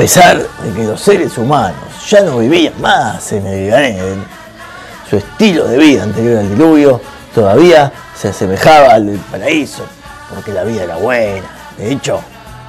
pesar de que los seres humanos ya no vivían más en el Ganeden, su estilo de vida anterior al diluvio todavía se asemejaba al del paraíso, porque la vida era buena, de hecho,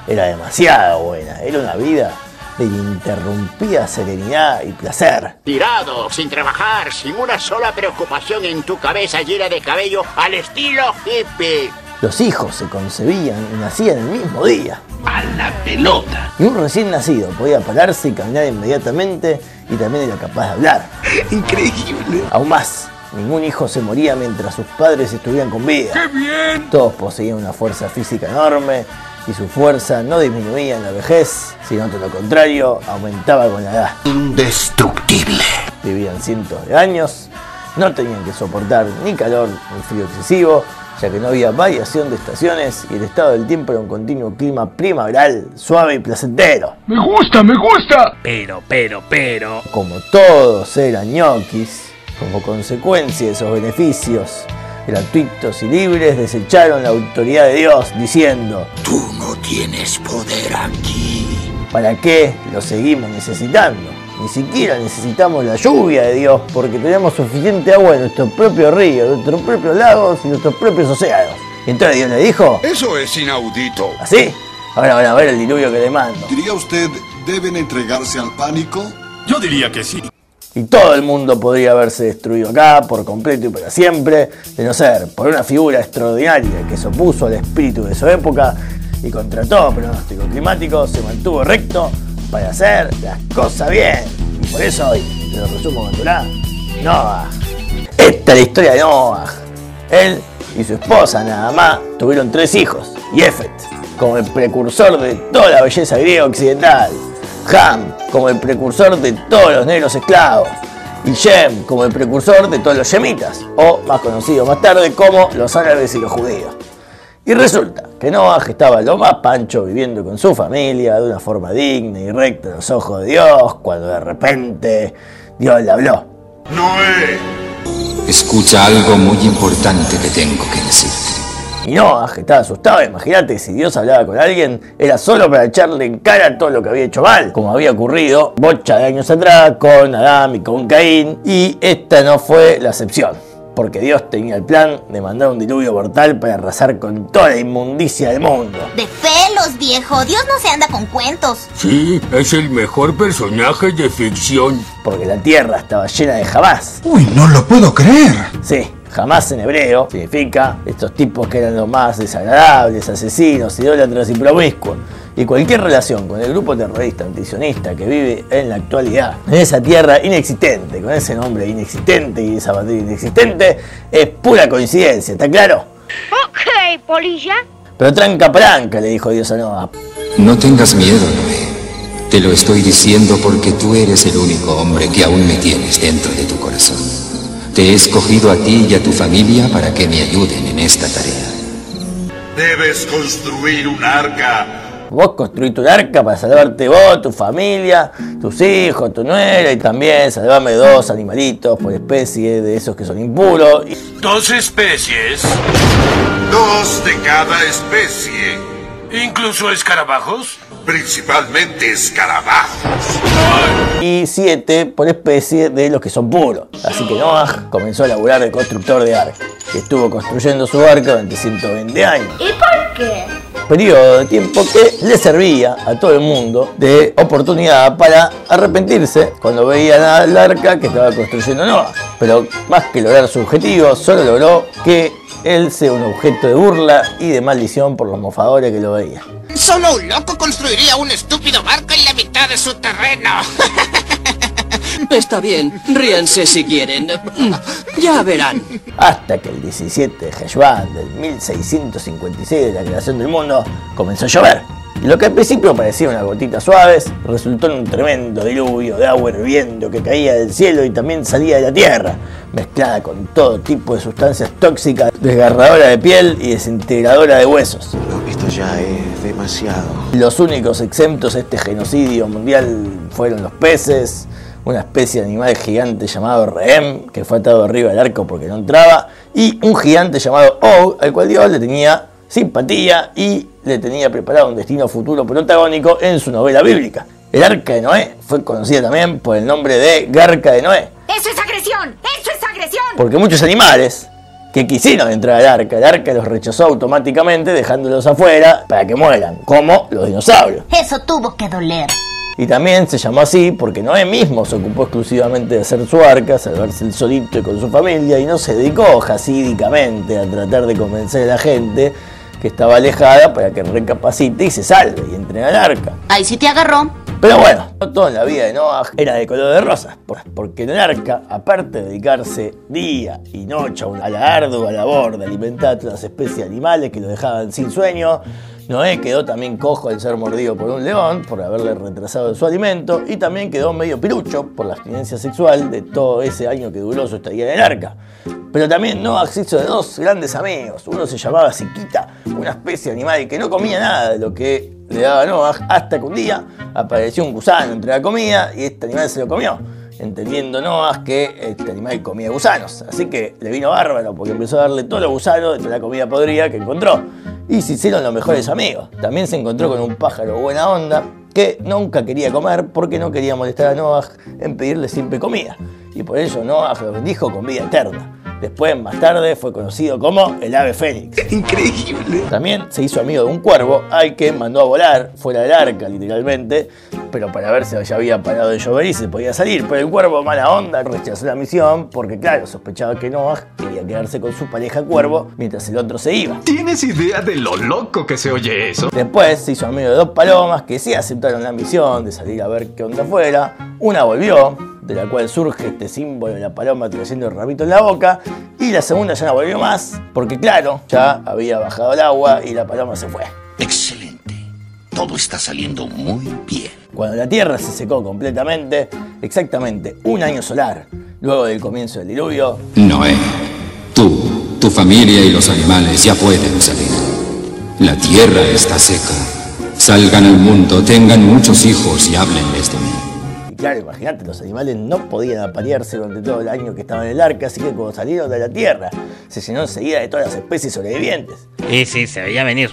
era demasiado buena, era una vida de interrumpida serenidad y placer. Tirado, sin trabajar, sin una sola preocupación en tu cabeza llena de cabello al estilo hippie. Los hijos se concebían y nacían el mismo día. A la pelota. Y un recién nacido podía pararse y caminar inmediatamente y también era capaz de hablar. Increíble. Aún más, ningún hijo se moría mientras sus padres estuvieran con vida. ¡Qué bien! Todos poseían una fuerza física enorme y su fuerza no disminuía en la vejez, sino todo lo contrario, aumentaba con la edad. Indestructible. Vivían cientos de años, no tenían que soportar ni calor ni frío excesivo, ya que no había variación de estaciones y el estado del tiempo era un continuo clima primaveral, suave y placentero. Me gusta, me gusta. Pero, pero, pero. Como todos eran ñoquis, como consecuencia de esos beneficios gratuitos y libres, desecharon la autoridad de Dios diciendo, Tú no tienes poder aquí. ¿para qué lo seguimos necesitando? Ni siquiera necesitamos la lluvia de Dios porque tenemos suficiente agua en nuestro propio río, en nuestros propios lagos y nuestros propios océanos. Y entonces Dios le dijo, Eso es inaudito. ¿así? Ahora van a ver el diluvio que le mando. ¿Diría usted, deben entregarse al pánico? Yo diría que sí. Y todo el mundo podría haberse destruido acá por completo y para siempre, de no ser por una figura extraordinaria que se opuso al espíritu de su época y contra todo pronóstico climático se mantuvo recto para hacer las cosas bien. Y por eso hoy, te lo resumo con Turá, Noah. Esta es la historia de Noah. Él y su esposa nada más tuvieron tres hijos, y Efet, como el precursor de toda la belleza griega occidental. Ham como el precursor de todos los negros esclavos. Y Shem como el precursor de todos los yemitas, o más conocido más tarde como los árabes y los judíos. Y resulta que Noah estaba lo más pancho viviendo con su familia de una forma digna y recta a los ojos de Dios, cuando de repente Dios le habló. Noé, Escucha algo muy importante que tengo que decirte. Y Noah, estaba asustado, imagínate si Dios hablaba con alguien, era solo para echarle en cara todo lo que había hecho mal, como había ocurrido bocha de años atrás con Adán y con Caín, y esta no fue la excepción. Porque Dios tenía el plan de mandar un diluvio mortal para arrasar con toda la inmundicia del mundo. De pelos, viejo. Dios no se anda con cuentos. Sí, es el mejor personaje de ficción. Porque la tierra estaba llena de jamás. Uy, no lo puedo creer. Sí, jamás en hebreo significa estos tipos que eran los más desagradables, asesinos, idólatras y promiscuos. Y cualquier relación con el grupo terrorista antisionista que vive en la actualidad, en esa tierra inexistente, con ese nombre inexistente y esa bandera inexistente, es pura coincidencia, ¿está claro? Ok, polilla. Pero tranca palanca, le dijo Dios a Noah. No tengas miedo, Noé. Te lo estoy diciendo porque tú eres el único hombre que aún me tienes dentro de tu corazón. Te he escogido a ti y a tu familia para que me ayuden en esta tarea. Debes construir un arca. Vos construiste un arca para salvarte vos, tu familia, tus hijos, tu nuera y también salvarme dos animalitos por especie de esos que son impuros. Y Dos especies, Dos de cada especie. incluso escarabajos. Principalmente escarabajos. y siete por especie de los que son puros. Así que Noah comenzó a laburar de constructor de arca, que estuvo construyendo su arca durante 120 años. ¿Y por qué? Periodo de tiempo que le servía a todo el mundo de oportunidad para arrepentirse cuando veían al arca que estaba construyendo Noah. Pero más que lograr su objetivo, solo logró que él sea un objeto de burla y de maldición por los mofadores que lo veían. Solo un loco construiría un estúpido barco en la mitad de su terreno. Está bien, ríanse si quieren. Ya verán. Hasta que el 17 de Heshvan del 1656 de la creación del mundo comenzó a llover. Y lo que al principio parecía unas gotitas suaves resultó en un tremendo diluvio de agua hirviendo que caía del cielo y también salía de la tierra, mezclada con todo tipo de sustancias tóxicas, desgarradora de piel y desintegradora de huesos. Esto ya es demasiado. Los únicos exentos a este genocidio mundial fueron los peces, una especie de animal gigante llamado Rehem, que fue atado arriba del arco porque no entraba, y un gigante llamado Og, al cual Dios le tenía simpatía y le tenía preparado un destino futuro protagónico en su novela bíblica. El arca de Noé fue conocida también por el nombre de Garca de Noé, ¡Eso es agresión! ¡Eso es agresión! porque muchos animales que quisieron entrar al arca, el arca los rechazó automáticamente dejándolos afuera para que mueran, como los dinosaurios. Eso tuvo que doler. Y también se llamó así porque Noé mismo se ocupó exclusivamente de hacer su arca, salvarse el solito y con su familia, y no se dedicó jasídicamente a tratar de convencer a la gente que estaba alejada para que recapacite y se salve y entre al arca. Ahí sí te agarró. Pero bueno, no todo en la vida de Noah era de color de rosas, por- porque en el arca, aparte de dedicarse día y noche a la ardua labor de alimentar a todas las especies de animales que lo dejaban sin sueño, Noé quedó también cojo al ser mordido por un león, por haberle retrasado su alimento, y también quedó medio pirucho por la abstinencia sexual de todo ese año que duró su estadía en el arca. Pero también Noah se hizo de dos grandes amigos. Uno se llamaba Siquita, una especie animal que no comía nada de lo que le daba Noah, hasta que un día apareció un gusano entre la comida y este animal se lo comió. Entendiendo Noah que este animal comía gusanos. Así que le vino bárbaro porque empezó a darle todos los gusanos de la comida podrida que encontró. Y se hicieron los mejores amigos. También se encontró con un pájaro buena onda que nunca quería comer porque no quería molestar a Noah en pedirle siempre comida. Y por eso Noah lo bendijo con vida eterna. Después, más tarde, fue conocido como el ave fénix. Increíble. También se hizo amigo de un cuervo al que mandó a volar fuera del arca, literalmente, pero para ver si ya había parado de llover y se podía salir. Pero el cuervo, mala onda, rechazó la misión porque, claro, sospechaba que Noah quería quedarse con su pareja cuervo mientras el otro se iba. ¿Tienes idea de lo loco que se oye eso? Después se hizo amigo de dos palomas que sí aceptaron la misión de salir a ver qué onda fuera. Una volvió, de la cual surge este símbolo de la paloma trayendo el rabito en la boca. Y la segunda ya no volvió más, porque claro, ya había bajado el agua y la paloma se fue. Excelente. Todo está saliendo muy bien. Cuando la Tierra se secó completamente, exactamente un año solar, luego del comienzo del diluvio, Noé, tú, tu familia y los animales ya pueden salir. La tierra está seca. Salgan al mundo, tengan muchos hijos y háblenles de mí. Claro, imagínate, los animales no podían aparearse durante todo el año que estaban en el arca, así que cuando salieron de la Tierra, se llenó enseguida de todas las especies sobrevivientes. Y sí, se veía venir.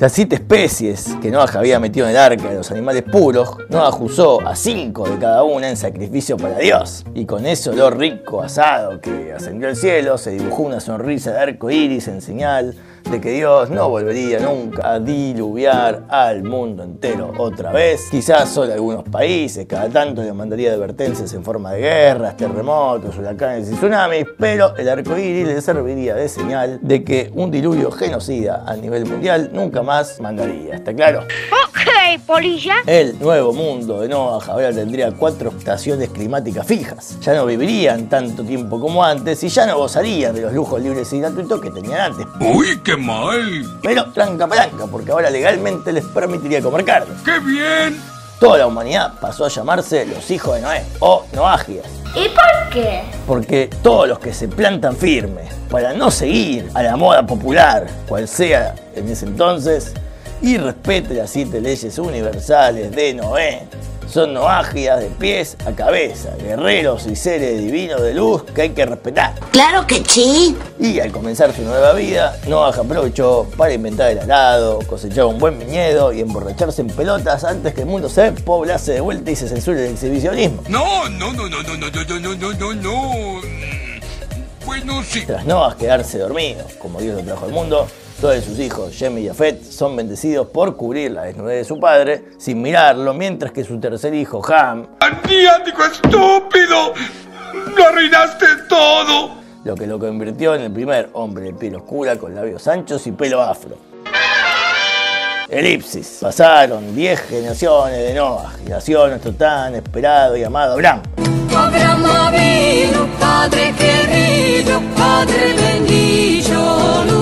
Las siete especies que Noah había metido en el arca de los animales puros, Noah usó a cinco de cada una en sacrificio para Dios. Y con ese olor rico asado que ascendió al cielo, se dibujó una sonrisa de arco iris en señal de que Dios no volvería nunca a diluviar al mundo entero otra vez. Quizás solo algunos países, cada tanto le mandaría advertencias en forma de guerras, terremotos, huracanes y tsunamis, pero el arco iris le serviría de señal de que un diluvio genocida a nivel mundial nunca más mandaría. ¿Está claro? Ok, polilla. El nuevo mundo de Noah ahora tendría cuatro estaciones climáticas fijas. Ya no vivirían tanto tiempo como antes y ya no gozarían de los lujos libres y gratuitos que tenían antes. Uy, qué mal. Pero tranca palanca, porque ahora legalmente les permitiría comer carne. ¡Qué bien! Toda la humanidad pasó a llamarse los hijos de Noé o Noagias. ¿Y por qué? Porque todos los que se plantan firmes para no seguir a la moda popular, cual sea en ese entonces, y respete las siete leyes universales de Noé, son noagias de pies a cabeza, guerreros y seres divinos de luz que hay que respetar. Claro que sí. Y al comenzar su nueva vida, Noah aprovechó para inventar el arado, cosechar un buen viñedo y emborracharse en pelotas antes que el mundo se poblase de vuelta y se censure el exhibicionismo. No, no, no, no, no, no, no, no, no, no, no. Mm, Bueno, sí. Tras Noah quedarse dormido, como Dios lo trajo al mundo, todos sus hijos, Shem y Jafet, son bendecidos por cubrir la desnudez de su padre sin mirarlo, mientras que su tercer hijo, Ham, ¡Maniático estúpido! ¡Lo arruinaste todo! lo que lo convirtió en el primer hombre de piel oscura con labios anchos y pelo afro. Elipsis. Pasaron 10 generaciones de Noah y nació nuestro tan esperado y amado Abraham. Abraham vino, Padre querido, Padre bendito, luz de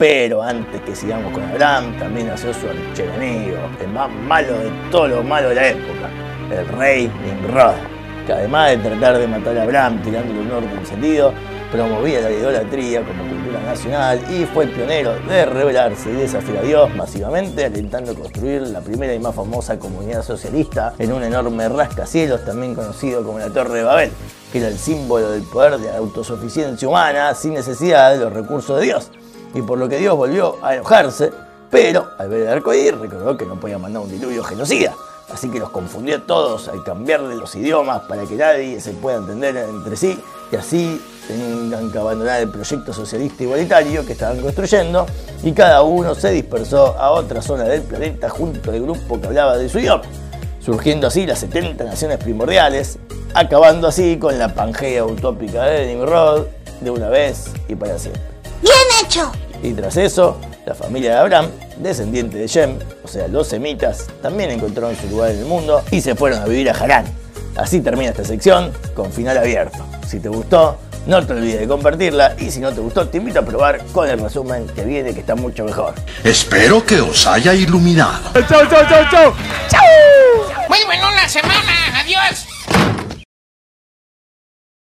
Pero antes que sigamos con Abraham, también nació su archienemigo, el más malo de todo lo malo de la época, el rey Nimrod, que además de tratar de matar a Abraham tirándole un orden encendido, promovía la idolatría como cultura nacional y fue el pionero de rebelarse y desafiar a Dios masivamente, alentando a construir la primera y más famosa comunidad socialista en un enorme rascacielos, también conocido como la Torre de Babel, que era el símbolo del poder de la autosuficiencia humana sin necesidad de los recursos de Dios y por lo que Dios volvió a enojarse, pero al ver el arcoíris, recordó que no podía mandar un diluvio genocida. Así que los confundió a todos al cambiarle los idiomas para que nadie se pueda entender entre sí y así tengan que abandonar el proyecto socialista igualitario que estaban construyendo y cada uno se dispersó a otra zona del planeta junto al grupo que hablaba de su idioma, surgiendo así las 70 naciones primordiales, acabando así con la Pangea utópica de Nimrod de una vez y para siempre. ¡Bien hecho! Y tras eso, la familia de Abraham, descendiente de Shem, o sea, los semitas, también encontraron su lugar en el mundo y se fueron a vivir a Harán. Así termina esta sección con final abierto. Si te gustó, no te olvides de compartirla y si no te gustó, te invito a probar con el resumen que viene que está mucho mejor. Espero que os haya iluminado. ¡Chau, chau, chau, chau! Muy bueno la semana. Adiós.